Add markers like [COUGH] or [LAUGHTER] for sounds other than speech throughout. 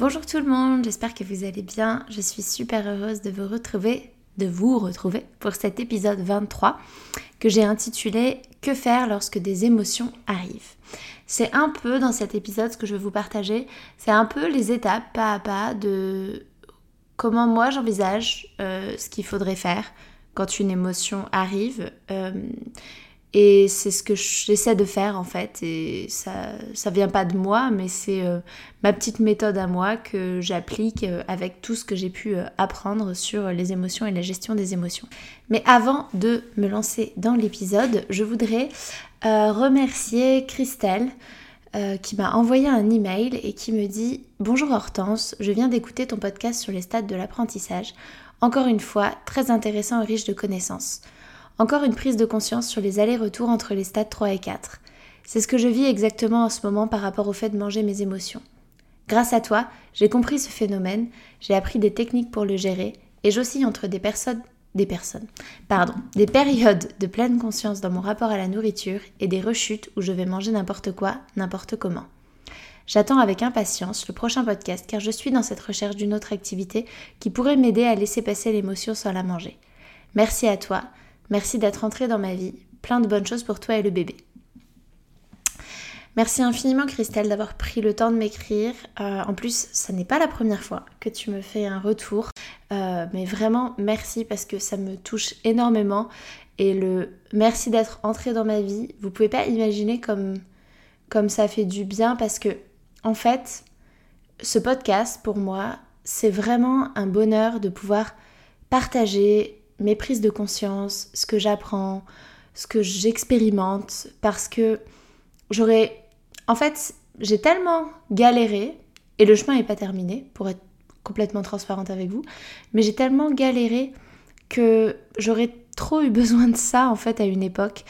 Bonjour tout le monde, j'espère que vous allez bien. Je suis super heureuse de vous retrouver, de vous retrouver pour cet épisode 23 que j'ai intitulé Que faire lorsque des émotions arrivent? C'est un peu dans cet épisode ce que je vais vous partager, c'est un peu les étapes pas à pas de comment moi j'envisage euh, ce qu'il faudrait faire quand une émotion arrive. Euh, et c'est ce que j'essaie de faire en fait. Et ça, ça vient pas de moi, mais c'est euh, ma petite méthode à moi que j'applique euh, avec tout ce que j'ai pu euh, apprendre sur les émotions et la gestion des émotions. Mais avant de me lancer dans l'épisode, je voudrais remercier Christelle. qui m'a envoyé un email et qui me dit Bonjour Hortense, je viens d'écouter ton podcast sur les stades de l'apprentissage. Encore une fois, très intéressant et riche de connaissances. Encore une prise de conscience sur les allers-retours entre les stades 3 et 4. C'est ce que je vis exactement en ce moment par rapport au fait de manger mes émotions. Grâce à toi, j'ai compris ce phénomène, j'ai appris des techniques pour le gérer et j'oscille entre des personnes des personnes. Pardon, des périodes de pleine conscience dans mon rapport à la nourriture et des rechutes où je vais manger n'importe quoi, n'importe comment. J'attends avec impatience le prochain podcast car je suis dans cette recherche d'une autre activité qui pourrait m'aider à laisser passer l'émotion sans la manger. Merci à toi, Merci d'être entré dans ma vie. Plein de bonnes choses pour toi et le bébé. Merci infiniment Christelle d'avoir pris le temps de m'écrire. Euh, en plus, ça n'est pas la première fois que tu me fais un retour. Euh, mais vraiment, merci parce que ça me touche énormément. Et le merci d'être entré dans ma vie, vous pouvez pas imaginer comme, comme ça fait du bien parce que, en fait, ce podcast, pour moi, c'est vraiment un bonheur de pouvoir partager mes prises de conscience, ce que j'apprends, ce que j'expérimente, parce que j'aurais... En fait, j'ai tellement galéré, et le chemin n'est pas terminé, pour être complètement transparente avec vous, mais j'ai tellement galéré que j'aurais trop eu besoin de ça, en fait, à une époque.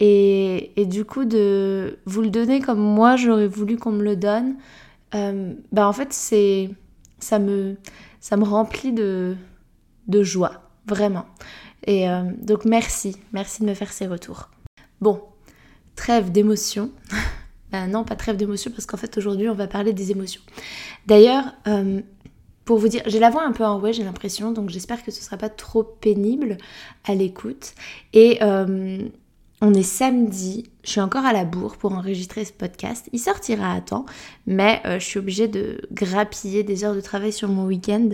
Et, du coup, de vous le donner comme moi, j'aurais voulu qu'on me le donne, euh, bah en fait, c'est... Ça me, ça me remplit de, de joie vraiment. Et euh, donc merci, merci de me faire ces retours. Bon, trêve d'émotion. [LAUGHS] ben non, pas trêve d'émotion parce qu'en fait aujourd'hui on va parler des émotions. D'ailleurs, euh, pour vous dire, j'ai la voix un peu enrouée, j'ai l'impression, donc j'espère que ce sera pas trop pénible à l'écoute. Et euh, on est samedi, je suis encore à la bourre pour enregistrer ce podcast. Il sortira à temps, mais je suis obligée de grappiller des heures de travail sur mon week-end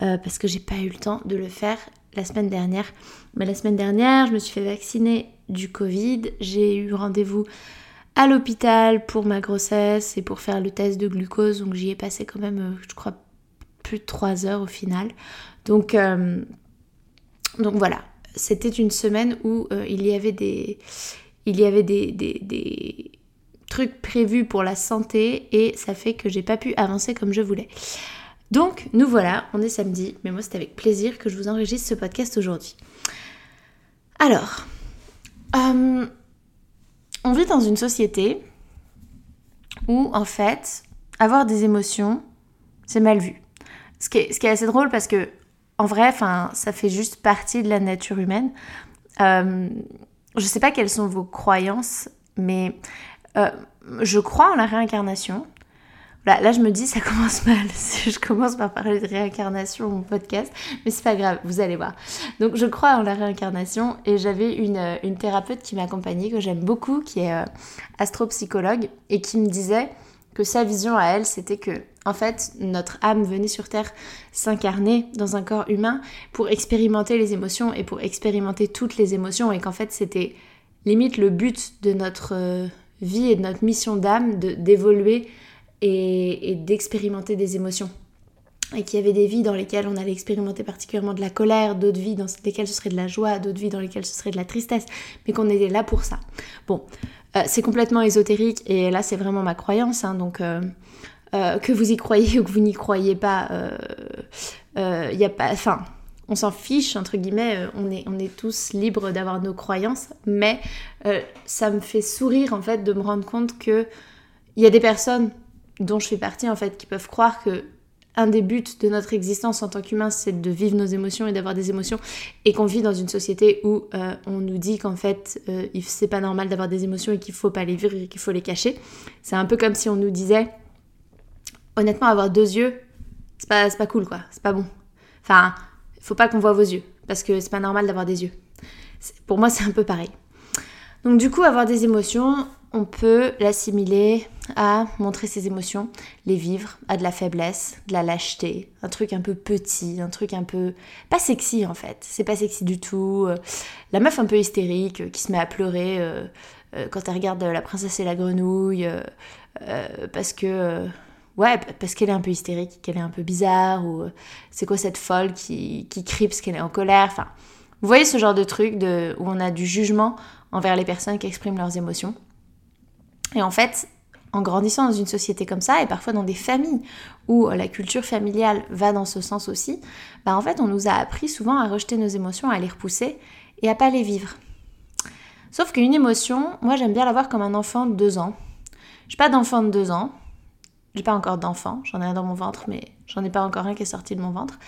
parce que j'ai pas eu le temps de le faire la semaine dernière. Mais la semaine dernière, je me suis fait vacciner du Covid. J'ai eu rendez-vous à l'hôpital pour ma grossesse et pour faire le test de glucose. Donc j'y ai passé quand même, euh, je crois, plus de 3 heures au final. Donc, euh, donc voilà, c'était une semaine où euh, il y avait des, il y avait des, des, des, trucs prévus pour la santé et ça fait que j'ai pas pu avancer comme je voulais. Donc, nous voilà, on est samedi, mais moi c'est avec plaisir que je vous enregistre ce podcast aujourd'hui. Alors, euh, on vit dans une société où en fait, avoir des émotions, c'est mal vu. Ce qui, est, assez drôle parce que, en vrai, ça fait juste partie de la nature humaine. Euh, je sais pas quelles sont vos croyances, mais euh, je crois en la réincarnation. Là, je me dis, ça [LAUGHS] commence mal. je commence par parler de réincarnation mon podcast, mais c'est pas grave, vous allez voir. Donc, je crois en la réincarnation et j'avais une, euh, thérapeute qui m'accompagnait, que j'aime beaucoup, qui est euh, astropsychologue, et qui me disait que sa vision à elle, c'était que, en fait, notre âme venait sur Terre s'incarner dans un corps humain pour expérimenter les émotions et pour expérimenter toutes les émotions et qu'en fait c'était limite le but de notre euh, vie et de notre mission d'âme d'évoluer et, d'expérimenter des émotions. Et qu'il y avait des vies dans lesquelles on allait expérimenter particulièrement de la colère, d'autres vies dans lesquelles ce serait de la joie, d'autres vies dans lesquelles ce serait de la tristesse, mais qu'on était là pour ça. Bon, euh, c'est complètement ésotérique et là c'est vraiment ma croyance, hein, donc euh, euh, que vous y croyez [LAUGHS] ou que vous n'y croyez pas, il y a pas, enfin, on s'en fiche entre guillemets, on est, on est tous libres d'avoir nos croyances, mais ça me fait sourire en fait de me rendre compte que il y a des personnes dont je fais partie en fait qui peuvent croire que un des buts de notre existence en tant qu'humain, c'est de vivre nos émotions et d'avoir des émotions, et qu'on vit dans une société où euh, on nous dit qu'en fait, euh, c'est pas normal d'avoir des émotions et qu'il faut pas les vivre et qu'il faut les cacher. C'est un peu comme si on nous disait, honnêtement, avoir deux yeux, c'est pas, pas cool quoi, c'est pas bon. Enfin, faut pas qu'on voit vos yeux, parce que c'est pas normal d'avoir des yeux. Pour moi, c'est un peu pareil. Donc du coup, avoir des émotions, on peut l'assimiler à montrer ses émotions, les vivre, à de la faiblesse, de la lâcheté, un truc un peu petit, un truc un peu pas sexy en fait. C'est pas sexy du tout. La meuf un peu hystérique euh, qui se met à pleurer euh, euh, quand elle regarde La princesse et la grenouille parce que ouais, parce qu'elle est un peu hystérique, qu'elle est un peu bizarre ou c'est quoi cette folle qui qui crie parce qu'elle est en colère. Enfin, vous voyez ce genre de truc où on a du jugement envers les personnes qui expriment leurs émotions. Et en fait, en grandissant dans une société comme ça, et parfois dans des familles où la culture familiale va dans ce sens aussi, bah en fait on nous a appris souvent à rejeter nos émotions, à les repousser et à pas les vivre. Sauf qu'une émotion, moi j'aime bien l'avoir comme un enfant de deux ans. J'ai pas d'enfant de deux ans, j'ai pas encore d'enfant, j'en ai un dans mon ventre, mais j'en ai pas encore un qui est sorti de mon ventre.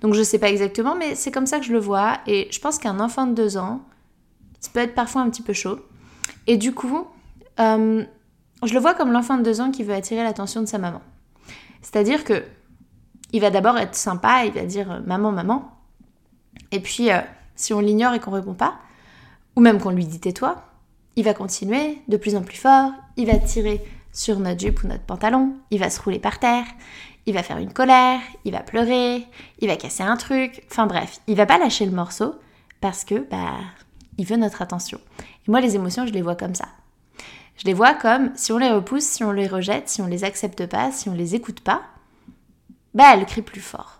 Donc je sais pas exactement, mais c'est comme ça que je le vois, et je pense qu'un enfant de deux ans, ça peut être parfois un petit peu chaud. Et du coup, euh, je le vois comme l'enfant de deux ans qui veut attirer l'attention de sa maman. C'est-à-dire que il va d'abord être sympa, il va dire euh, maman, maman. Et puis, euh, si on l'ignore et qu'on répond pas, ou même qu'on lui dit tais-toi, il va continuer de plus en plus fort, il va tirer sur notre jupe ou notre pantalon, il va se rouler par terre, il va faire une colère, il va pleurer, il va casser un truc, enfin bref, il va pas lâcher le morceau parce que bah il veut notre attention. Et moi les émotions, je les vois comme ça. Je les vois comme si on les repousse, si on les rejette, si on les accepte pas, si on les écoute pas, bah elles crient plus fort.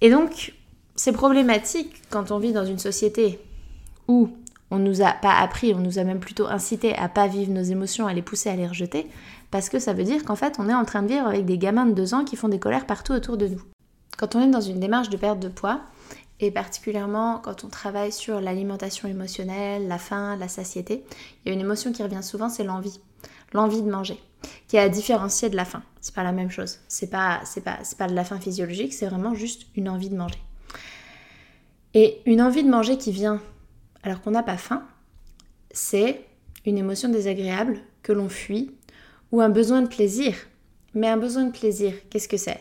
Et donc, c'est problématique quand on vit dans une société où on nous a pas appris, on nous a même plutôt incité à pas vivre nos émotions, à les pousser, à les rejeter, parce que ça veut dire qu'en fait on est en train de vivre avec des gamins de deux ans qui font des colères partout autour de nous. Quand on est dans une démarche de perte de poids, et particulièrement quand on travaille sur l'alimentation émotionnelle, la faim, la satiété, il y a une émotion qui revient souvent, c'est l'envie. L'envie de manger, qui est à différencier de la faim. C'est pas la même chose. C'est pas, c'est pas, c'est pas de la faim physiologique, c'est vraiment juste une envie de manger. Et une envie de manger qui vient alors qu'on n'a pas faim, c'est une émotion désagréable que l'on fuit ou un besoin de plaisir. Mais un besoin de plaisir, qu'est-ce que c'est?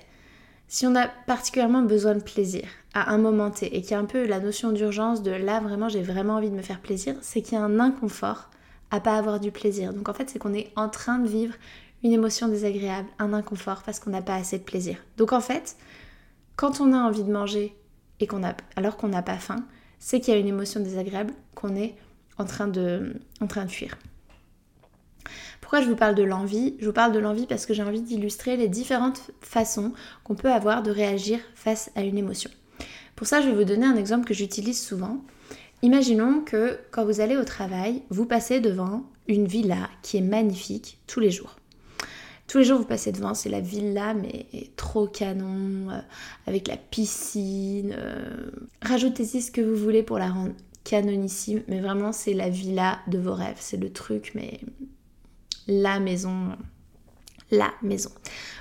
Si on a particulièrement besoin de plaisir à un moment T et qu'il y a un peu la notion d'urgence de là vraiment j'ai vraiment envie de me faire plaisir, c'est qu'il y a un inconfort à pas avoir du plaisir. Donc en fait c'est qu'on est en train de vivre une émotion désagréable, un inconfort parce qu'on n'a pas assez de plaisir. Donc en fait, quand on a envie de manger et qu'on a alors qu'on n'a pas faim, c'est qu'il y a une émotion désagréable qu'on est en train de, en train de fuir. Pourquoi je vous parle de l'envie Je vous parle de l'envie parce que j'ai envie d'illustrer les différentes façons qu'on peut avoir de réagir face à une émotion. Pour ça, je vais vous donner un exemple que j'utilise souvent. Imaginons que quand vous allez au travail, vous passez devant une villa qui est magnifique tous les jours. Tous les jours, vous passez devant, c'est la villa, mais trop canon, euh, avec la piscine. Euh, rajoutez-y ce que vous voulez pour la rendre canonissime, mais vraiment, c'est la villa de vos rêves. C'est le truc, mais la maison. La maison.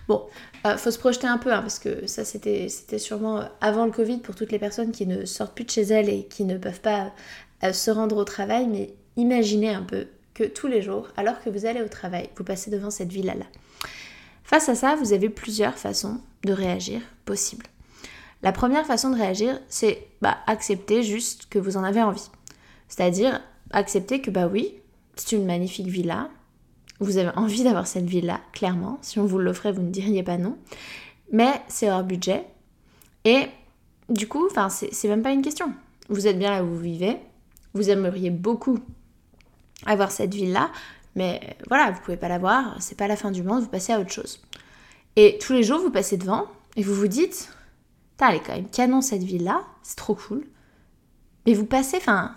Bon, euh, faut se projeter un peu, hein, parce que ça c'était sûrement avant le Covid pour toutes les personnes qui ne sortent plus de chez elles et qui ne peuvent pas euh, se rendre au travail, mais imaginez un peu que tous les jours, alors que vous allez au travail, vous passez devant cette villa-là. Face à ça, vous avez plusieurs façons de réagir possibles. La première façon de réagir, c'est bah, accepter juste que vous en avez envie. C'est-à-dire accepter que bah oui, c'est une magnifique villa, vous avez envie d'avoir cette vie-là, clairement. Si on vous l'offrait, vous ne diriez pas non. Mais c'est hors budget. Et du coup, c'est même pas une question. Vous êtes bien là où vous vivez. Vous aimeriez beaucoup avoir cette vie-là. Mais voilà, vous pouvez pas l'avoir. C'est pas la fin du monde. Vous passez à autre chose. Et tous les jours, vous passez devant et vous vous dites, elle est quand même canon cette ville-là. C'est trop cool. Mais vous passez, enfin,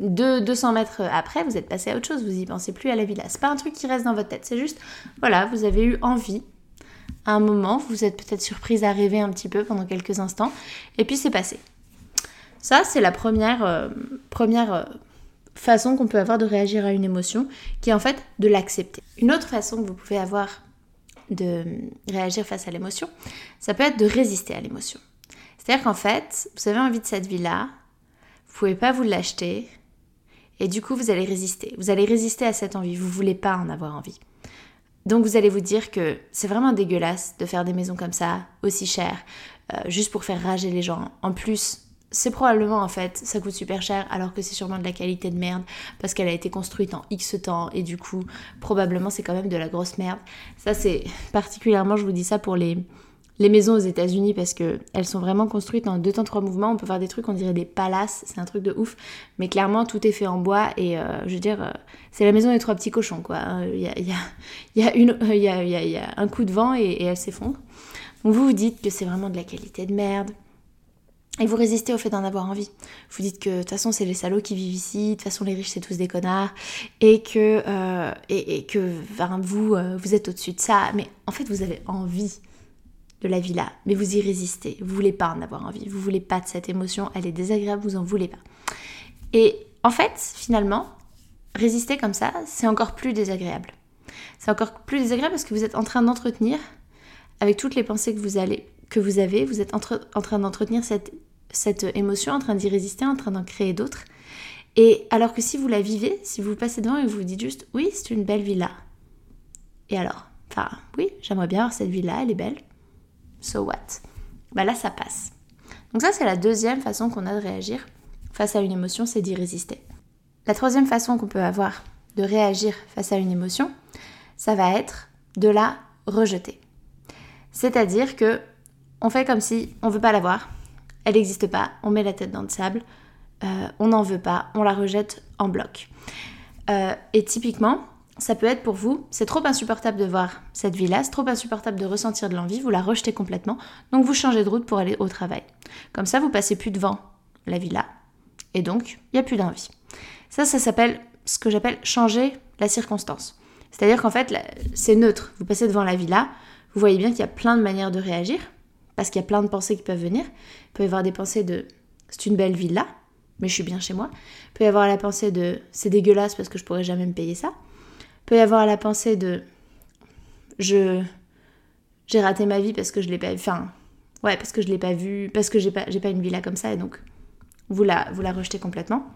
de 200 mètres après, vous êtes passé à autre chose, vous y pensez plus à la villa. C'est pas un truc qui reste dans votre tête, c'est juste, voilà, vous avez eu envie à un moment, vous êtes peut-être surprise à rêver un petit peu pendant quelques instants, et puis c'est passé. Ça, c'est la première, euh, première euh, façon qu'on peut avoir de réagir à une émotion, qui est en fait de l'accepter. Une autre façon que vous pouvez avoir de réagir face à l'émotion, ça peut être de résister à l'émotion. C'est-à-dire qu'en fait, vous avez envie de cette vie-là, vous pouvez pas vous l'acheter, et du coup, vous allez résister. Vous allez résister à cette envie. Vous voulez pas en avoir envie. Donc vous allez vous dire que c'est vraiment dégueulasse de faire des maisons comme ça, aussi chères, euh, juste pour faire rager les gens. En plus, c'est probablement en fait, ça coûte super cher alors que c'est sûrement de la qualité de merde parce qu'elle a été construite en X temps et du coup, probablement c'est quand même de la grosse merde. Ça c'est [LAUGHS] particulièrement, je vous dis ça pour les, les maisons aux États-Unis parce que elles sont vraiment construites en deux temps trois mouvements. On peut faire des trucs, on dirait des palaces, c'est un truc de ouf. Mais clairement, tout est fait en bois et euh, je veux dire, euh, c'est la maison des trois petits cochons quoi. Il y a, un coup de vent et, elle s'effondre. Vous vous dites que c'est vraiment de la qualité de merde. Et vous résistez au fait d'en avoir envie. Vous dites que de toute façon c'est les salauds qui vivent ici, de toute façon les riches c'est tous des connards, et que, euh, et, que vous, vous êtes au-dessus de ça. Mais en fait vous avez envie de la villa, mais vous y résistez. Vous voulez pas en avoir envie, vous voulez pas de cette émotion, elle est désagréable, vous en voulez pas. Et en fait, finalement, résister comme ça, c'est encore plus désagréable. C'est encore plus désagréable parce que vous êtes en train d'entretenir, avec toutes les pensées que vous, allez, que vous avez, vous êtes en train d'entretenir cette, cette émotion, en train d'y résister, en train d'en créer d'autres. Et alors que si vous la vivez, si vous passez devant et vous vous dites juste, oui, c'est une belle villa. Et alors? Enfin, oui, j'aimerais bien avoir cette villa, elle est belle so what? Bah là, ça passe. Donc ça, c'est la deuxième façon qu'on a de réagir face à une émotion, c'est d'y résister. La troisième façon qu'on peut avoir de réagir face à une émotion, ça va être de la rejeter. C'est-à-dire que on fait comme si on veut pas la voir, elle n'existe pas, on met la tête dans le sable, euh, on n'en veut pas, on la rejette en bloc. Euh, et typiquement, ça peut être pour vous, c'est trop insupportable de voir cette vie-là, c'est trop insupportable de ressentir de l'envie, vous la rejetez complètement, donc vous changez de route pour aller au travail. Comme ça, vous passez plus devant la villa, et donc il n'y a plus d'envie. Ça, ça s'appelle ce que j'appelle changer la circonstance. C'est-à-dire qu'en fait, c'est neutre. Vous passez devant la villa, vous voyez bien qu'il y a plein de manières de réagir, parce qu'il y a plein de pensées qui peuvent venir. Il peut y avoir des pensées de c'est une belle villa, mais je suis bien chez moi. Il peut y avoir la pensée de c'est dégueulasse parce que je pourrais jamais me payer ça peut y avoir la pensée de je j'ai raté ma vie parce que je l'ai pas enfin ouais parce que je l'ai pas vu parce que j'ai pas j'ai pas une villa comme ça et donc vous la vous la rejetez complètement.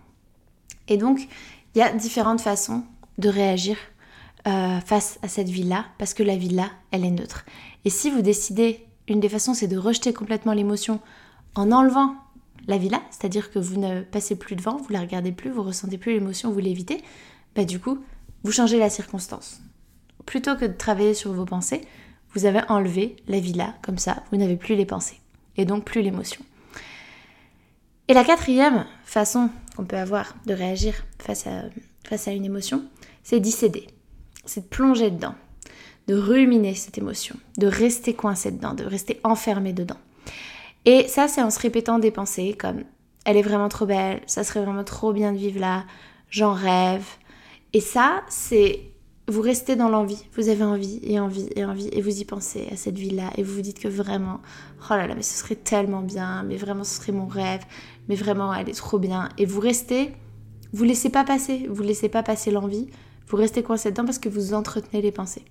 Et donc il y a différentes façons de réagir euh, face à cette villa parce que la villa elle est neutre. Et si vous décidez une des façons c'est de rejeter complètement l'émotion en enlevant la villa c'est-à-dire que vous ne passez plus devant vous la regardez plus vous ressentez plus l'émotion vous l'évitez bah du coup vous changez la circonstance. Plutôt que de travailler sur vos pensées, vous avez enlevé la villa, comme ça, vous n'avez plus les pensées, et donc plus l'émotion. Et la quatrième façon qu'on peut avoir de réagir face à, face à une émotion, c'est d'y céder, c'est de plonger dedans, de ruminer cette émotion, de rester coincé dedans, de rester enfermé dedans. Et ça, c'est en se répétant des pensées comme elle est vraiment trop belle, ça serait vraiment trop bien de vivre là, j'en rêve, et ça, c'est vous restez dans l'envie, vous avez envie et envie et envie et vous y pensez à cette vie-là et vous vous dites que vraiment, oh là là, mais ce serait tellement bien, mais vraiment ce serait mon rêve, mais vraiment elle est trop bien. Et vous restez, vous laissez pas passer, vous laissez pas passer l'envie, vous restez coincé dedans parce que vous entretenez les pensées.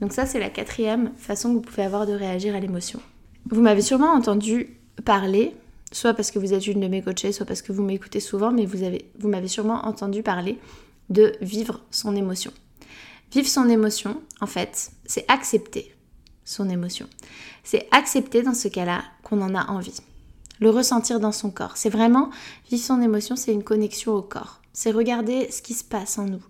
donc ça, c'est la quatrième façon que vous pouvez avoir de réagir à l'émotion. Vous m'avez sûrement entendu parler, soit parce que vous êtes une de mes coachées, soit parce que vous m'écoutez souvent, mais vous vous m'avez sûrement entendu parler de vivre son émotion. Vivre son émotion, en fait, c'est accepter son émotion. C'est accepter dans ce cas-là qu'on en a envie. Le ressentir dans son corps. C'est vraiment, vivre son émotion, c'est une connexion au corps. C'est regarder ce qui se passe en nous.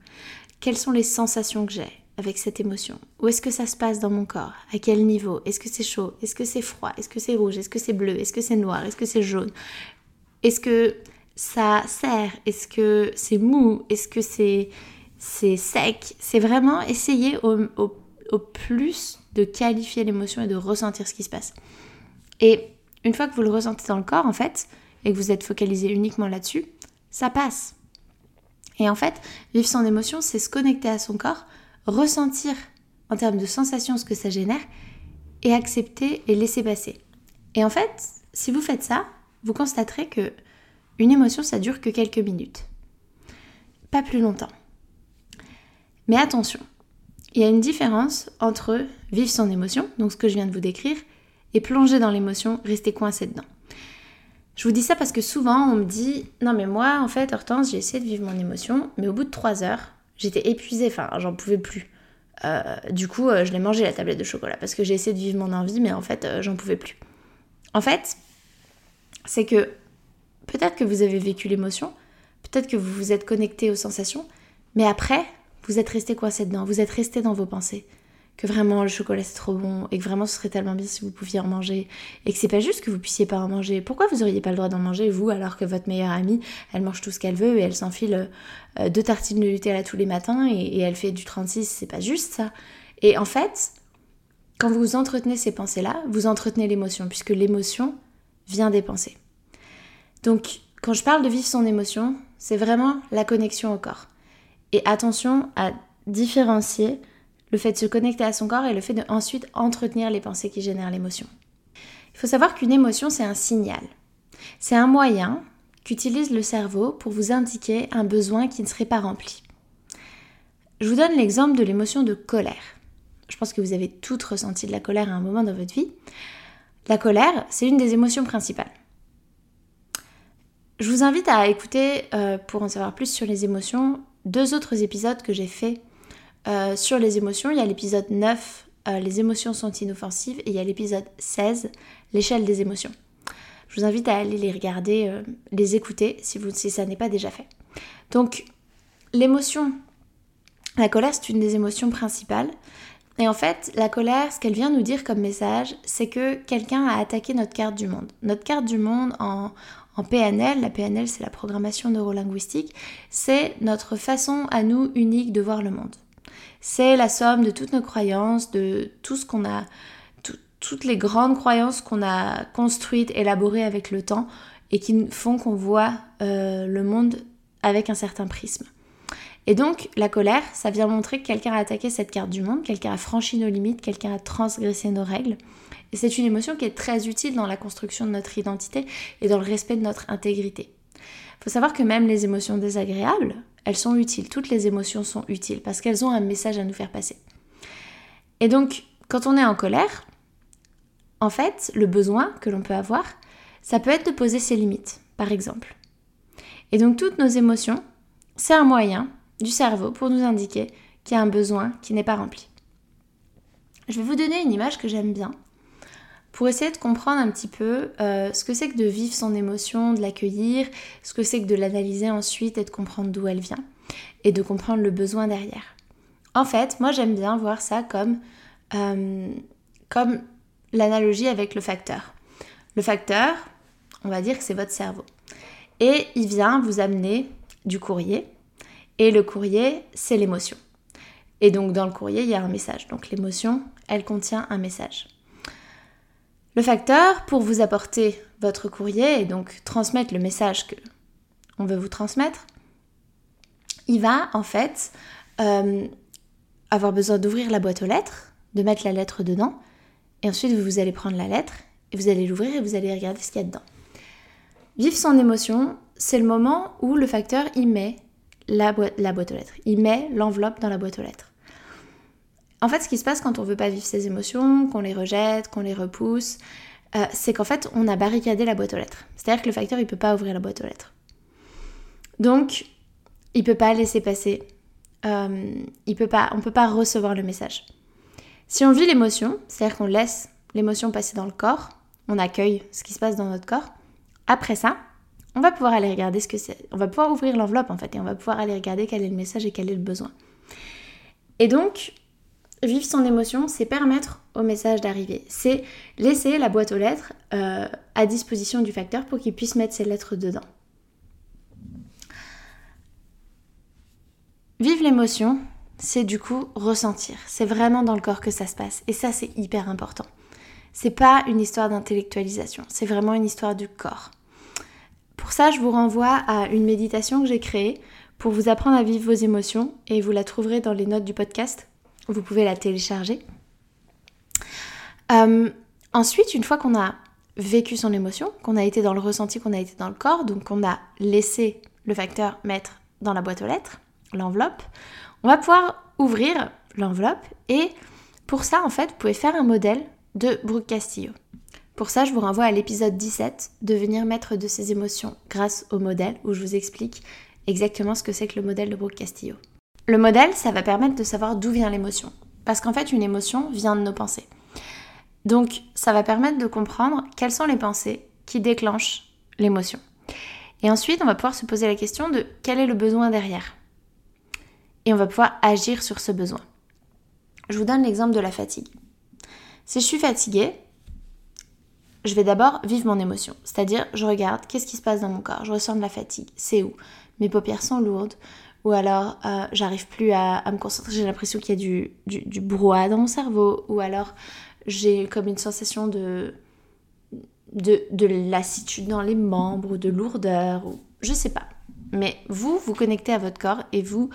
quelles sont les sensations que j'ai avec cette émotion? Où est-ce que ça se passe dans mon corps? À quel niveau? Est-ce que c'est chaud? Est-ce que c'est froid? Est-ce que c'est rouge? Est-ce que c'est bleu? Est-ce que c'est noir? Est-ce que c'est jaune? Est-ce que ça serre Est-ce que c'est mou? Est-ce que c'est sec? C'est vraiment essayer au, au plus de qualifier l'émotion et de ressentir ce qui se passe. Et une fois que vous le ressentez dans le corps, en fait, et que vous êtes focalisé uniquement là-dessus, ça passe. Et en fait, vivre son émotion, c'est se connecter à son corps, ressentir en termes de sensations ce que ça génère, et accepter et laisser passer. Et en fait, si vous faites ça, vous constaterez que une émotion, ça dure que quelques minutes. Pas plus longtemps. Mais attention, il y a une différence entre vivre son émotion, donc ce que je viens de vous décrire, et plonger dans l'émotion, rester coincé dedans. Je vous dis ça parce que souvent on me dit non mais moi en fait Hortense j'ai essayé de vivre mon émotion mais au bout de trois heures j'étais épuisée, enfin j'en pouvais plus. Euh, du coup euh, je l'ai mangé la tablette de chocolat parce que j'ai essayé de vivre mon envie mais en fait euh, j'en pouvais plus. En fait c'est que peut-être que vous avez vécu l'émotion, peut-être que vous vous êtes connecté aux sensations mais après vous êtes resté coincé dedans, vous êtes resté dans vos pensées que vraiment le chocolat c'est trop bon et que vraiment ce serait tellement bien si vous pouviez en manger et que c'est pas juste que vous puissiez pas en manger. Pourquoi vous auriez pas le droit d'en manger vous alors que votre meilleure amie elle mange tout ce qu'elle veut et elle s'enfile euh, deux tartines de Nutella tous les matins et, elle fait du 36, c'est pas juste ça. Et en fait, quand vous entretenez ces pensées-là, vous entretenez l'émotion puisque l'émotion vient des pensées. Donc quand je parle de vivre son émotion, c'est vraiment la connexion au corps. Et attention à différencier le fait de se connecter à son corps et le fait de ensuite entretenir les pensées qui génèrent l'émotion. Il faut savoir qu'une émotion, c'est un signal. C'est un moyen qu'utilise le cerveau pour vous indiquer un besoin qui ne serait pas rempli. Je vous donne l'exemple de l'émotion de colère. Je pense que vous avez toutes ressenti de la colère à un moment dans votre vie. La colère, c'est une des émotions principales. Je vous invite à écouter, euh, pour en savoir plus sur les émotions, deux autres épisodes que j'ai faits euh, sur les émotions, il y a l'épisode 9, euh, les émotions sont inoffensives, et il y a l'épisode 16, l'échelle des émotions. Je vous invite à aller les regarder, les écouter si ça n'est pas déjà fait. Donc, l'émotion, la colère, c'est une des émotions principales. Et en fait, la colère, ce qu'elle vient nous dire comme message, c'est que quelqu'un a attaqué notre carte du monde. Notre carte du monde en, en PNL, la PNL c'est la programmation neurolinguistique, c'est notre façon à nous unique de voir le monde. C'est la somme de toutes nos croyances, de tout ce qu'on a, toutes les grandes croyances qu'on a construites, élaborées avec le temps et qui font qu'on voit euh, le monde avec un certain prisme. Et donc, la colère, ça vient montrer que quelqu'un a attaqué cette carte du monde, quelqu'un a franchi nos limites, quelqu'un a transgressé nos règles. Et c'est une émotion qui est très utile dans la construction de notre identité et dans le respect de notre intégrité. Il faut savoir que même les émotions désagréables, elles sont utiles. Toutes les émotions sont utiles parce qu'elles ont un message à nous faire passer. Et donc, quand on est en colère, en fait, le besoin que l'on peut avoir, ça peut être de poser ses limites, par exemple. Et donc, toutes nos émotions, c'est un moyen du cerveau pour nous indiquer qu'il y a un besoin qui n'est pas rempli. Je vais vous donner une image que j'aime bien pour essayer de comprendre un petit peu euh, ce que c'est que de vivre son émotion, de l'accueillir, ce que c'est que de l'analyser ensuite et de comprendre d'où elle vient et de comprendre le besoin derrière. En fait, moi j'aime bien voir ça comme, euh, comme l'analogie avec le facteur. Le facteur, on va dire que c'est votre cerveau. Et il vient vous amener du courrier. Et le courrier, c'est l'émotion. Et donc dans le courrier, il y a un message. Donc l'émotion, elle contient un message. Le facteur, pour vous apporter votre courrier et donc transmettre le message que on veut vous transmettre, il va en fait euh, avoir besoin d'ouvrir la boîte aux lettres, de mettre la lettre dedans, et ensuite vous allez prendre la lettre et vous allez l'ouvrir et vous allez regarder ce qu'il y a dedans. Vivre son émotion, c'est le moment où le facteur y met la boîte, la boîte aux lettres, il met l'enveloppe dans la boîte aux lettres. En fait, ce qui se passe quand on veut pas vivre ses émotions, qu'on les rejette, qu'on les repousse, euh, c'est qu'en fait, on a barricadé la boîte aux lettres. C'est-à-dire que le facteur, il peut pas ouvrir la boîte aux lettres. Donc, il peut pas laisser passer. Euh, il peut pas, on peut pas recevoir le message. Si on vit l'émotion, c'est-à-dire qu'on laisse l'émotion passer dans le corps, on accueille ce qui se passe dans notre corps. Après ça, on va pouvoir aller regarder ce que c'est. On va pouvoir ouvrir l'enveloppe en fait et on va pouvoir aller regarder quel est le message et quel est le besoin. Et donc, vivre son émotion, c'est permettre au message d'arriver. C'est laisser la boîte aux lettres euh, à disposition du facteur pour qu'il puisse mettre ses lettres dedans. Vivre l'émotion, c'est du coup ressentir. C'est vraiment dans le corps que ça se passe. Et ça, c'est hyper important. C'est pas une histoire d'intellectualisation, c'est vraiment une histoire du corps. Pour ça, je vous renvoie à une méditation que j'ai créée pour vous apprendre à vivre vos émotions et vous la trouverez dans les notes du podcast. Vous pouvez la télécharger. Euh, ensuite, une fois qu'on a vécu son émotion, qu'on a été dans le ressenti, qu'on a été dans le corps, donc qu'on a laissé le facteur mettre dans la boîte aux lettres, l'enveloppe, on va pouvoir ouvrir l'enveloppe et pour ça, en fait, vous pouvez faire un modèle de Brooke Castillo. Pour ça, je vous renvoie à l'épisode 17, Devenir maître de ses émotions grâce au modèle, où je vous explique exactement ce que c'est que le modèle de Brooke Castillo. Le modèle, ça va permettre de savoir d'où vient l'émotion. Parce qu'en fait, une émotion vient de nos pensées. Donc, ça va permettre de comprendre quelles sont les pensées qui déclenchent l'émotion. Et ensuite, on va pouvoir se poser la question de quel est le besoin derrière. Et on va pouvoir agir sur ce besoin. Je vous donne l'exemple de la fatigue. Si je suis fatiguée, je vais d'abord vivre mon émotion. C'est-à-dire, je regarde qu'est-ce qui se passe dans mon corps. Je ressens de la fatigue. C'est où? Mes paupières sont lourdes. Ou alors, euh, j'arrive plus à, me concentrer. J'ai l'impression qu'il y a du, du, brouhaha dans mon cerveau. Ou alors, j'ai comme une sensation de, de, de lassitude dans les membres ou de lourdeur. Ou, je sais pas. Mais vous, vous connectez à votre corps et vous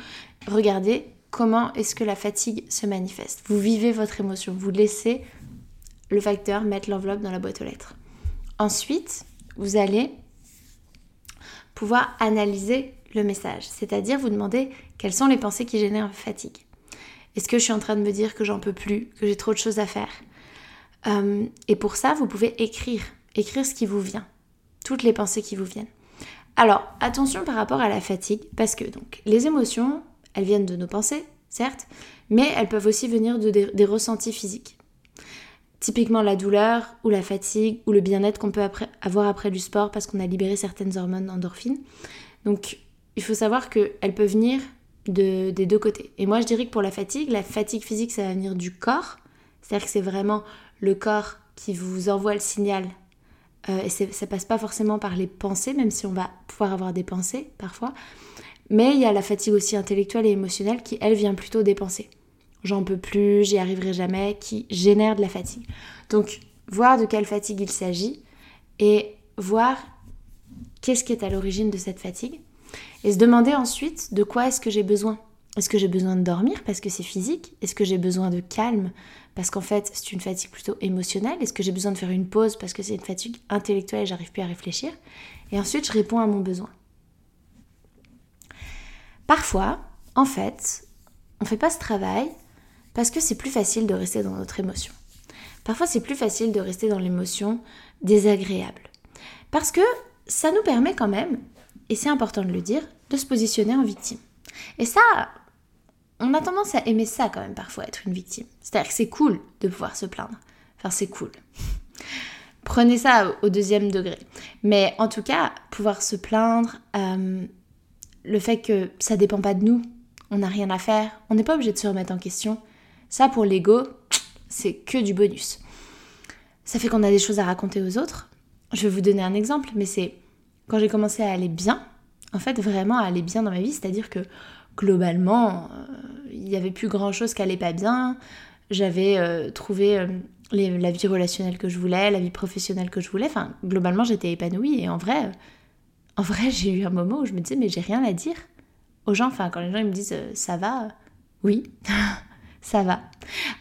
regardez comment est-ce que la fatigue se manifeste. Vous vivez votre émotion. Vous laissez le facteur, mettre l'enveloppe dans la boîte aux lettres. Ensuite, vous allez pouvoir analyser le message, c'est-à-dire vous demander quelles sont les pensées qui génèrent fatigue. Est-ce que je suis en train de me dire que j'en peux plus, que j'ai trop de choses à faire? Euh, Et pour ça, vous pouvez écrire, écrire ce qui vous vient, toutes les pensées qui vous viennent. Alors, attention par rapport à la fatigue, parce que donc les émotions, elles viennent de nos pensées, certes, mais elles peuvent aussi venir de des ressentis physiques. Typiquement la douleur ou la fatigue ou le bien-être qu'on peut avoir après du sport parce qu'on a libéré certaines hormones endorphines. Donc il faut savoir qu'elle peut venir des deux côtés. Et moi je dirais que pour la fatigue, la fatigue physique ça va venir du corps. C'est-à-dire que c'est vraiment le corps qui vous envoie le signal. Euh, et ça passe pas forcément par les pensées, même si on va pouvoir avoir des pensées parfois. Mais il y a la fatigue aussi intellectuelle et émotionnelle qui, elle, vient plutôt des pensées j'en peux plus, j'y arriverai jamais, qui génère de la fatigue. Donc, voir de quelle fatigue il s'agit et voir qu'est-ce qui est à l'origine de cette fatigue et se demander ensuite de quoi est-ce que j'ai besoin. Est-ce que j'ai besoin de dormir parce que c'est physique? Est-ce que j'ai besoin de calme parce qu'en fait c'est une fatigue plutôt émotionnelle? Est-ce que j'ai besoin de faire une pause parce que c'est une fatigue intellectuelle et j'arrive plus à réfléchir? Et ensuite je réponds à mon besoin. Parfois, en fait, on ne fait pas ce travail parce que c'est plus facile de rester dans notre émotion. Parfois, c'est plus facile de rester dans l'émotion désagréable. Parce que ça nous permet quand même, et c'est important de le dire, de se positionner en victime. Et ça, on a tendance à aimer ça quand même parfois, être une victime. C'est-à-dire que c'est cool de pouvoir se plaindre. Enfin, c'est cool. [LAUGHS] Prenez ça au deuxième degré. Mais en tout cas, pouvoir se plaindre, euh, le fait que ça dépend pas de nous, on n'a rien à faire, on n'est pas obligé de se remettre en question, ça, pour l'ego, c'est que du bonus. Ça fait qu'on a des choses à raconter aux autres. Je vais vous donner un exemple, mais c'est quand j'ai commencé à aller bien, en fait, vraiment à aller bien dans ma vie, c'est-à-dire que globalement, euh, il n'y avait plus grand-chose qui allait pas bien. J'avais euh, trouvé euh, la vie relationnelle que je voulais, la vie professionnelle que je voulais. Enfin, globalement, j'étais épanouie. Et en vrai, en vrai, [LAUGHS] j'ai eu un moment où je me disais, mais j'ai rien à dire aux gens. Enfin, quand les gens ils me disent, ça va, oui. [LAUGHS] ça va.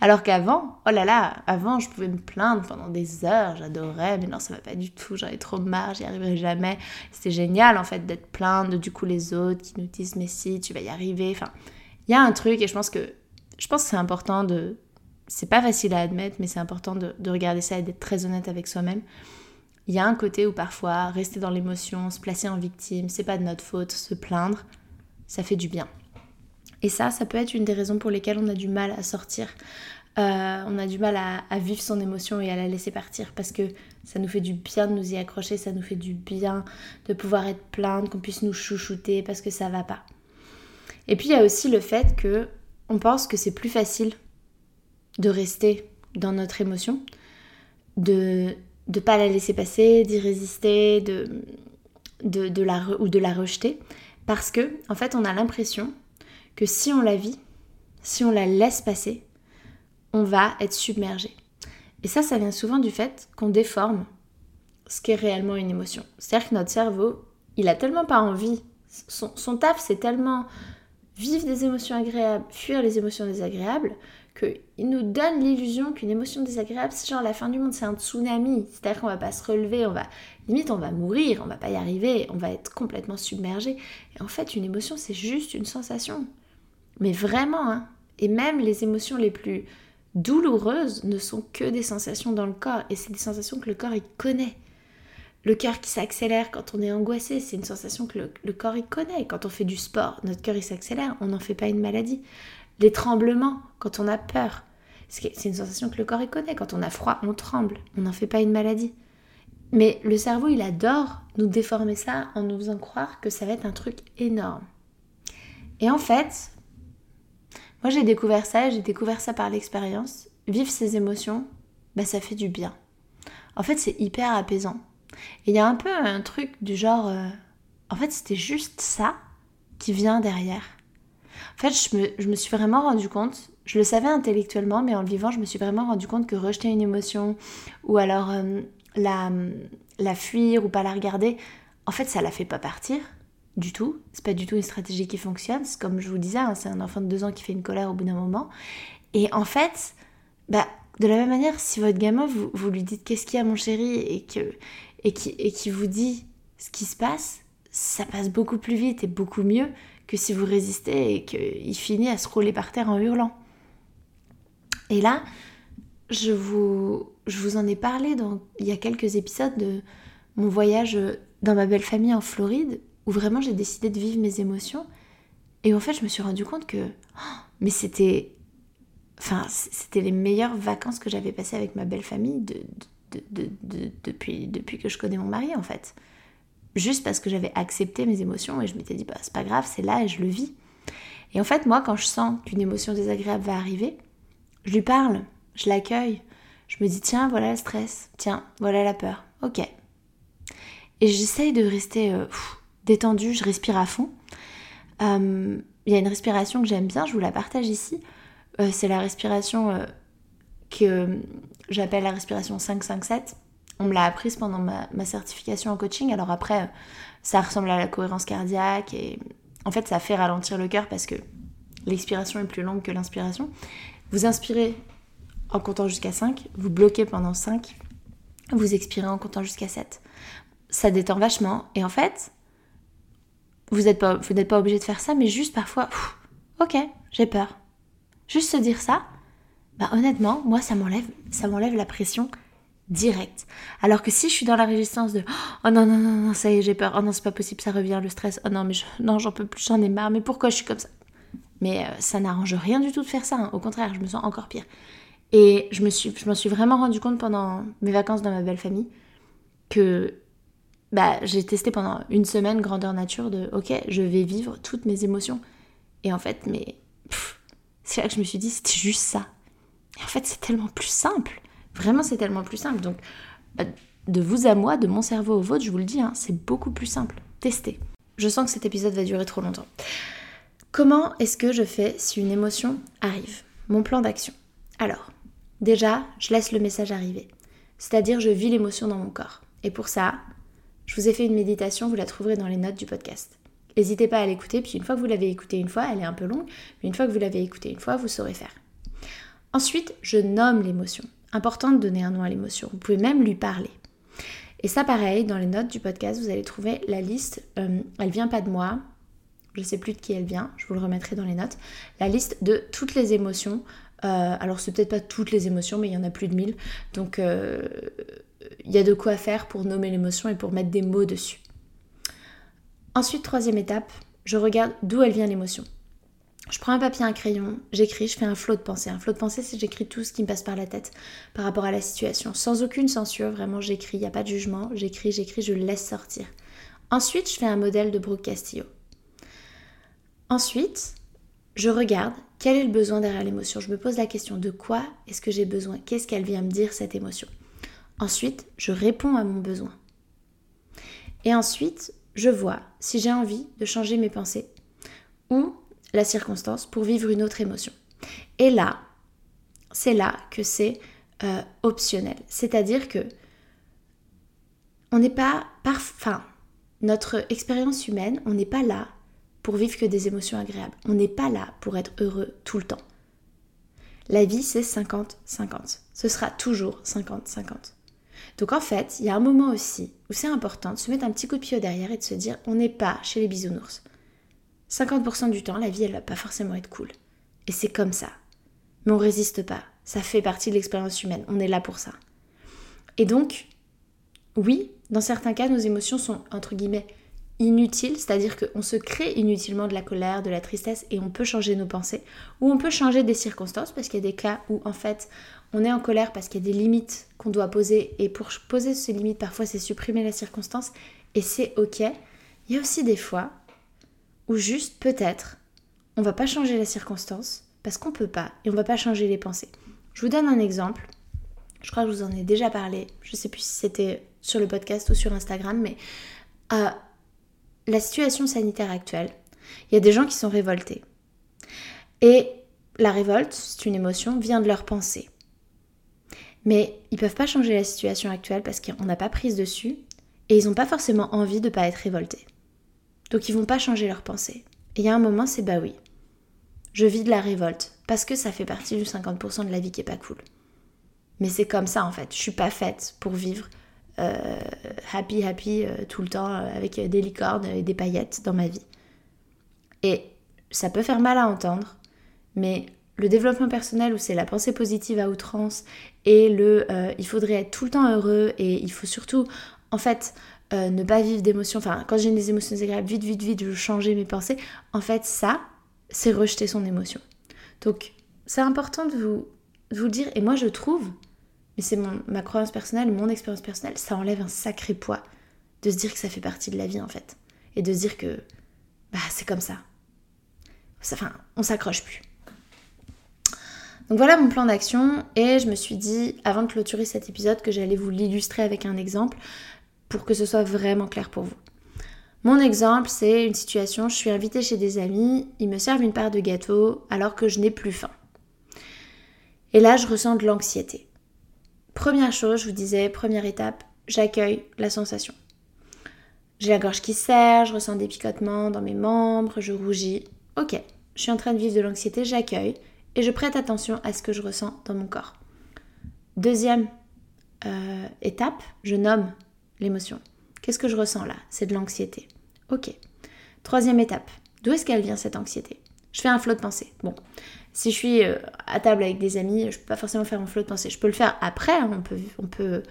Alors qu'avant, oh là là, avant je pouvais me plaindre pendant des heures, j'adorais, mais non ça va pas du tout, j'en ai trop marre, j'y arriverai jamais. C'était génial en fait d'être plainte du coup les autres qui nous disent mais si tu vas y arriver. Enfin, il y a un truc et je pense que je pense que c'est important de, c'est pas facile à admettre, mais c'est important de, de regarder ça et d'être très honnête avec soi-même. Il y a un côté où parfois rester dans l'émotion, se placer en victime, c'est pas de notre faute, se plaindre, ça fait du bien. Et ça, ça peut être une des raisons pour lesquelles on a du mal à sortir. Euh, on a du mal à, vivre son émotion et à la laisser partir parce que ça nous fait du bien de nous y accrocher, ça nous fait du bien de pouvoir être plainte, qu'on puisse nous chouchouter parce que ça va pas. Et puis il y a aussi le fait que on pense que c'est plus facile de rester dans notre émotion, de ne pas la laisser passer, d'y résister, la ou de la rejeter, parce que en fait on a l'impression que si on la vit, si on la laisse passer, on va être submergé. Et ça, ça vient souvent du fait qu'on déforme ce qu'est réellement une émotion. C'est-à-dire que notre cerveau, il a tellement pas envie, son, taf, c'est tellement vivre des émotions agréables, fuir les émotions désagréables, qu'il nous donne l'illusion qu'une émotion désagréable, c'est genre la fin du monde, c'est un tsunami. C'est-à-dire qu'on va pas se relever, on va limite on va mourir, on va pas y arriver, on va être complètement submergé. Et en fait, une émotion, c'est juste une sensation. Mais vraiment, hein. Et même les émotions les plus douloureuses ne sont que des sensations dans le corps. Et c'est des sensations que le corps, il connaît. Le cœur qui s'accélère quand on est angoissé, c'est une sensation que le, corps il connaît. Quand on fait du sport, notre cœur il s'accélère, on n'en fait pas une maladie. Les tremblements, quand on a peur, c'est une sensation que le corps il connaît. Quand on a froid, on tremble, on n'en fait pas une maladie. Mais le cerveau, il adore nous déformer ça en nous faisant croire que ça va être un truc énorme. Et en fait, moi j'ai découvert ça, j'ai découvert ça par l'expérience. Vivre ces émotions, bah, ça fait du bien. En fait, c'est hyper apaisant. Et il y a un peu un truc du genre, euh, en fait, c'était juste ça qui vient derrière. En fait, je me, suis vraiment rendu compte, je le savais intellectuellement, mais en le vivant, je me suis vraiment rendu compte que rejeter une émotion ou alors euh, la, la fuir ou pas la regarder, en fait, ça la fait pas partir du tout. C'est pas du tout une stratégie qui fonctionne. C'est comme je vous disais, hein, c'est un enfant de deux ans qui fait une colère au bout d'un moment. Et en fait, bah, de la même manière, si votre gamin, vous, vous lui dites qu'est-ce qu'il y a mon chéri et que et qui, et vous dit ce qui se passe, ça passe beaucoup plus vite et beaucoup mieux que si vous résistez et qu'il finit à se rouler par terre en hurlant. Et là, je vous, je vous en ai parlé dans, il y a quelques épisodes de mon voyage dans ma belle famille en Floride, où vraiment j'ai décidé de vivre mes émotions. Et en fait, je me suis rendu compte que, oh, mais c'était, enfin, c'était les meilleures vacances que j'avais passées avec ma belle famille de, depuis, depuis que je connais mon mari en fait. Juste parce que j'avais accepté mes émotions et je m'étais dit bah c'est pas grave, c'est là et je le vis. Et en fait moi quand je sens qu'une émotion désagréable va arriver, je lui parle, je l'accueille, je me dis tiens voilà le stress, tiens voilà la peur, ok. Et j'essaye de rester euh, détendue, je respire à fond. Euh, il y a une respiration que j'aime bien, je vous la partage ici. Euh, c'est la respiration que j'appelle la respiration 5-5-7. On me l'a apprise pendant ma, certification en coaching. Alors après, ça ressemble à la cohérence cardiaque et en fait, ça fait ralentir le cœur parce que l'expiration est plus longue que l'inspiration. Vous inspirez en comptant jusqu'à 5, vous bloquez pendant 5, vous expirez en comptant jusqu'à 7. Ça détend vachement et en fait, vous n'êtes pas, pas obligé de faire ça, mais juste parfois, ok, j'ai peur. Juste se dire ça, bah honnêtement, moi ça m'enlève, ça m'enlève la pression directe. Alors que si je suis dans la résistance de oh non non non non ça y est j'ai peur, oh non c'est pas possible ça revient le stress, oh non mais non j'en peux plus, j'en ai marre, mais pourquoi je suis comme ça? Mais euh, ça n'arrange rien du tout de faire ça, hein. au contraire je me sens encore pire. Et je me suis, je m'en suis vraiment rendu compte pendant mes vacances dans ma belle famille que bah j'ai testé pendant une semaine grandeur nature de ok je vais vivre toutes mes émotions et en fait mais c'est là que je me suis dit c'était juste ça et en fait, c'est tellement plus simple. Vraiment, c'est tellement plus simple. Donc, bah, de vous à moi, de mon cerveau au vôtre, je vous le dis, hein, c'est beaucoup plus simple. Testez. Je sens que cet épisode va durer trop longtemps. Comment est-ce que je fais si une émotion arrive? Mon plan d'action. Alors, déjà, je laisse le message arriver. C'est-à-dire, je vis l'émotion dans mon corps. Et pour ça, je vous ai fait une méditation, vous la trouverez dans les notes du podcast. N'hésitez pas à l'écouter, puis une fois que vous l'avez écoutée une fois, elle est un peu longue, mais une fois que vous l'avez écoutée une fois, vous saurez faire. Ensuite, je nomme l'émotion. Important de donner un nom à l'émotion. Vous pouvez même lui parler. Et ça, pareil, dans les notes du podcast, vous allez trouver la liste. Euh, elle vient pas de moi. Je sais plus de qui elle vient. Je vous le remettrai dans les notes. La liste de toutes les émotions. Euh, alors, c'est peut-être pas toutes les émotions, mais il y en a plus de 1000. Donc, euh, il y a de quoi faire pour nommer l'émotion et pour mettre des mots dessus. Ensuite, troisième étape, je regarde d'où elle vient l'émotion. Je prends un papier, un crayon, j'écris, je fais un flot de pensée. Un flot de pensée, c'est j'écris tout ce qui me passe par la tête par rapport à la situation, sans aucune censure, vraiment j'écris, il n'y a pas de jugement, j'écris, j'écris, je laisse sortir. Ensuite, je fais un modèle de Brooke Castillo. Ensuite, je regarde quel est le besoin derrière l'émotion Je me pose la question de quoi est-ce que j'ai besoin? Qu'est-ce qu'elle vient me dire cette émotion? Ensuite, je réponds à mon besoin. Et ensuite, je vois si j'ai envie de changer mes pensées ou la circonstance pour vivre une autre émotion. Et là, c'est là que c'est euh, optionnel. C'est-à-dire que on n'est pas enfin, notre expérience humaine, on n'est pas là pour vivre que des émotions agréables. On n'est pas là pour être heureux tout le temps. La vie, c'est 50-50. Ce sera toujours 50-50. Donc en fait, il y a un moment aussi où c'est important de se mettre un petit coup de pied au derrière et de se dire on n'est pas chez les bisounours. 50% du temps, la vie, elle va pas forcément être cool. Et c'est comme ça. Mais on résiste pas. Ça fait partie de l'expérience humaine. On est là pour ça. Et donc, oui, dans certains cas, nos émotions sont, entre guillemets, inutiles, c'est-à-dire qu'on se crée inutilement de la colère, de la tristesse, et on peut changer nos pensées, ou on peut changer des circonstances, parce qu'il y a des cas où, en fait, on est en colère parce qu'il y a des limites qu'on doit poser, et pour poser ces limites, parfois, c'est supprimer la circonstance, et c'est ok. Il y a aussi des fois où juste, peut-être, on va pas changer la circonstance, parce qu'on peut pas, et on va pas changer les pensées. Je vous donne un exemple. Je crois que je vous en ai déjà parlé. Je sais plus si c'était sur le podcast ou sur Instagram, mais euh, la situation sanitaire actuelle, il y a des gens qui sont révoltés. Et la révolte, c'est une émotion, vient de leur pensée. Mais ils peuvent pas changer la situation actuelle parce qu'on n'a pas prise dessus et ils n'ont pas forcément envie de ne pas être révoltés. Donc ils vont pas changer leur pensée. Et il y a un moment, c'est bah oui, je vis de la révolte parce que ça fait partie du 50% de la vie qui est pas cool. Mais c'est comme ça en fait. Je suis pas faite pour vivre euh, happy, happy euh, tout le temps euh, avec des licornes et des paillettes dans ma vie. Et ça peut faire mal à entendre, mais le développement personnel où c'est la pensée positive à outrance et le il faudrait être tout le temps heureux et il faut surtout en fait ne pas vivre d'émotions, enfin quand j'ai des émotions agréables, vite, vite, vite, je changer mes pensées, en fait ça, c'est rejeter son émotion. Donc c'est important de vous, de vous dire, et moi je trouve mais c'est ma croyance personnelle, mon expérience personnelle, ça enlève un sacré poids de se dire que ça fait partie de la vie en fait. Et de se dire que bah, c'est comme ça. Enfin, on s'accroche plus. Donc voilà mon plan d'action et je me suis dit avant de clôturer cet épisode que j'allais vous l'illustrer avec un exemple pour que ce soit vraiment clair pour vous. Mon exemple, c'est une situation, je suis invitée chez des amis, ils me servent une part de gâteau alors que je n'ai plus faim. Et là, je ressens de l'anxiété. Première chose, je vous disais, première étape, j'accueille la sensation. J'ai la gorge qui serre, je ressens des picotements dans mes membres, je rougis. Ok, je suis en train de vivre de l'anxiété, j'accueille et je prête attention à ce que je ressens dans mon corps. Deuxième euh, étape, je nomme l'émotion. Qu'est-ce que je ressens là? C'est de l'anxiété. Ok. Troisième étape, d'où est-ce qu'elle vient cette anxiété? Je fais un flot de pensée. Bon, si je suis euh, à table avec des amis, je peux pas forcément faire mon flot de pensée. Je peux le faire après, hein. on, peut, on peut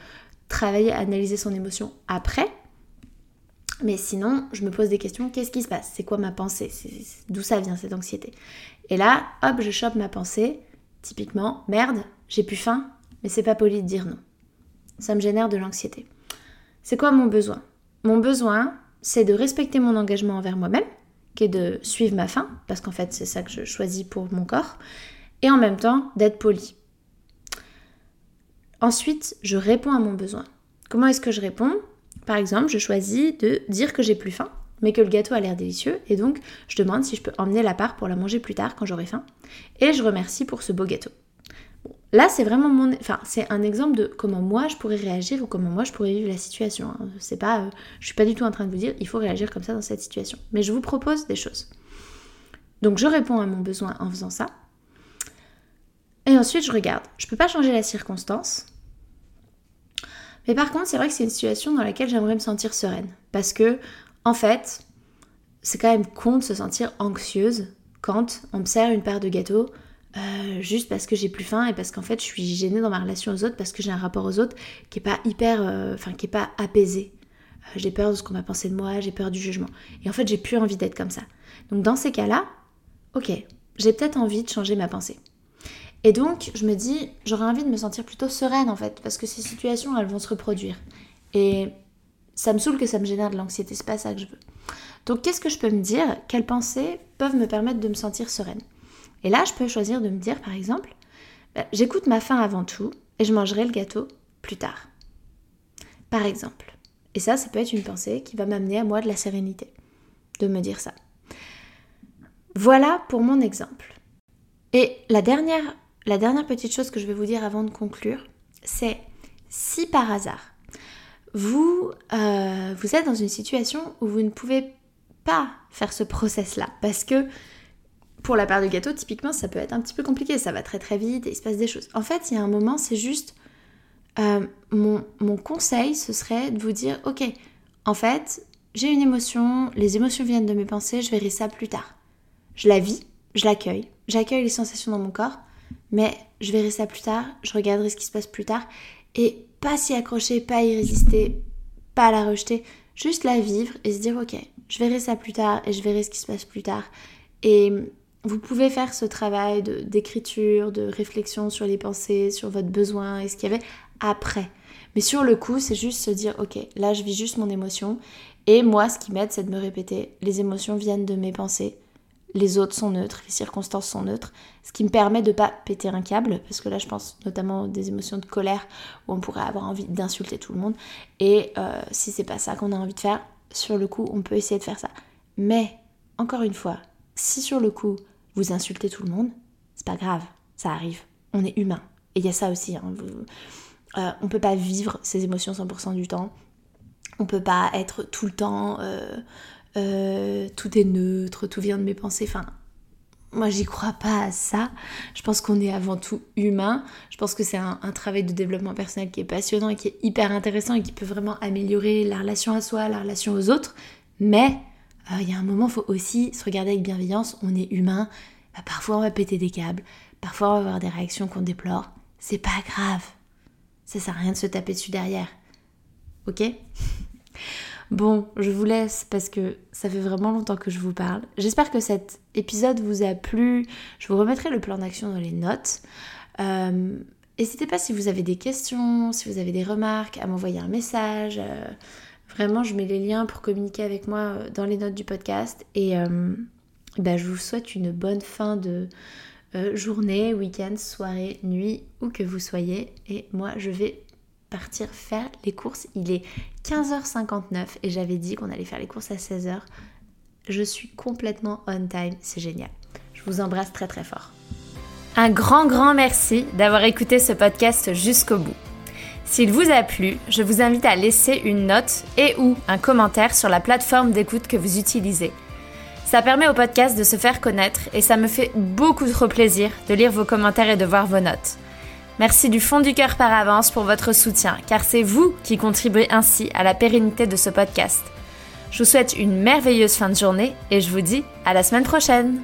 travailler, analyser son émotion après. Mais sinon, je me pose des questions, qu'est-ce qui se passe? C'est quoi ma pensée? D'où ça vient cette anxiété? Et là, hop, je chope ma pensée. Typiquement, merde, j'ai plus faim, mais c'est pas poli de dire non. Ça me génère de l'anxiété. C'est quoi mon besoin? Mon besoin, c'est de respecter mon engagement envers moi-même, qui est de suivre ma faim, parce qu'en fait c'est ça que je choisis pour mon corps, et en même temps d'être poli. Ensuite, je réponds à mon besoin. Comment est-ce que je réponds? Par exemple, je choisis de dire que j'ai plus faim, mais que le gâteau a l'air délicieux, et donc je demande si je peux emmener la part pour la manger plus tard quand j'aurai faim, et je remercie pour ce beau gâteau. Là, c'est vraiment mon, enfin, c'est un exemple de comment moi je pourrais réagir ou comment moi je pourrais vivre la situation. Hein. C'est pas, euh, je suis pas du tout en train de vous dire il faut réagir comme ça dans cette situation. Mais je vous propose des choses. Donc je réponds à mon besoin en faisant ça. Et ensuite je regarde. Je peux pas changer la circonstance. Mais par contre, c'est vrai que c'est une situation dans laquelle j'aimerais me sentir sereine. Parce que, en fait, c'est quand même con de se sentir anxieuse quand on me sert une part de gâteau euh, juste parce que j'ai plus faim et parce qu'en fait je suis gênée dans ma relation aux autres parce que j'ai un rapport aux autres qui est pas hyper, euh, enfin qui est pas apaisé. Euh, j'ai peur de ce qu'on va penser de moi, j'ai peur du jugement. Et en fait j'ai plus envie d'être comme ça. Donc dans ces cas-là, ok, j'ai peut-être envie de changer ma pensée. Et donc je me dis, j'aurais envie de me sentir plutôt sereine en fait parce que ces situations elles vont se reproduire. Et ça me saoule que ça me génère de l'anxiété, c'est pas ça que je veux. Donc qu'est-ce que je peux me dire? Quelles pensées peuvent me permettre de me sentir sereine? Et là, je peux choisir de me dire, par exemple, bah, j'écoute ma faim avant tout et je mangerai le gâteau plus tard. Par exemple. Et ça, ça peut être une pensée qui va m'amener à moi de la sérénité, de me dire ça. Voilà pour mon exemple. Et la dernière, la dernière petite chose que je vais vous dire avant de conclure, c'est si par hasard, vous, euh, vous êtes dans une situation où vous ne pouvez pas faire ce process-là, parce que pour la part du gâteau, typiquement, ça peut être un petit peu compliqué, ça va très très vite et il se passe des choses. En fait, il y a un moment, c'est juste... Euh, mon, mon conseil, ce serait de vous dire, ok, en fait, j'ai une émotion, les émotions viennent de mes pensées, je verrai ça plus tard. Je la vis, je l'accueille, j'accueille les sensations dans mon corps, mais je verrai ça plus tard, je regarderai ce qui se passe plus tard, et pas s'y accrocher, pas y résister, pas la rejeter, juste la vivre et se dire ok, je verrai ça plus tard et je verrai ce qui se passe plus tard. Et vous pouvez faire ce travail d'écriture, de, réflexion sur les pensées, sur votre besoin et ce qu'il y avait après. Mais sur le coup, c'est juste se dire, ok, là je vis juste mon émotion. Et moi, ce qui m'aide, c'est de me répéter, les émotions viennent de mes pensées. Les autres sont neutres, les circonstances sont neutres. Ce qui me permet de pas péter un câble, parce que là, je pense notamment des émotions de colère où on pourrait avoir envie d'insulter tout le monde. Et euh, si c'est pas ça qu'on a envie de faire, sur le coup, on peut essayer de faire ça. Mais, encore une fois, si sur le coup, vous insultez tout le monde, c'est pas grave, ça arrive. On est humain. Et il y a ça aussi. Hein. Euh, on peut pas vivre ses émotions 100% du temps. On peut pas être tout le temps. Euh, euh, tout est neutre, tout vient de mes pensées. Enfin, moi, j'y crois pas à ça. Je pense qu'on est avant tout humain. Je pense que c'est un, travail de développement personnel qui est passionnant et qui est hyper intéressant et qui peut vraiment améliorer la relation à soi, la relation aux autres. Mais il y a un moment, il faut aussi se regarder avec bienveillance. On est humain. Bah, parfois, on va péter des câbles. Parfois, on va avoir des réactions qu'on déplore. C'est pas grave. Ça sert à rien de se taper dessus derrière. Ok? Bon, je vous laisse parce que ça fait vraiment longtemps que je vous parle. J'espère que cet épisode vous a plu. Je vous remettrai le plan d'action dans les notes. Euh, n'hésitez pas si vous avez des questions, si vous avez des remarques, à m'envoyer un message. Euh, vraiment, je mets les liens pour communiquer avec moi euh, dans les notes du podcast. Et bah, je vous souhaite une bonne fin de journée, week-end, soirée, nuit, où que vous soyez. Et moi, je vais partir faire les courses. Il est 15h59 et j'avais dit qu'on allait faire les courses à 16h. Je suis complètement on time, c'est génial. Je vous embrasse très très fort. Un grand grand merci d'avoir écouté ce podcast jusqu'au bout. S'il vous a plu, je vous invite à laisser une note et ou un commentaire sur la plateforme d'écoute que vous utilisez. Ça permet au podcast de se faire connaître et ça me fait beaucoup trop plaisir de lire vos commentaires et de voir vos notes. Merci du fond du cœur par avance pour votre soutien, car c'est vous qui contribuez ainsi à la pérennité de ce podcast. Je vous souhaite une merveilleuse fin de journée et je vous dis à la semaine prochaine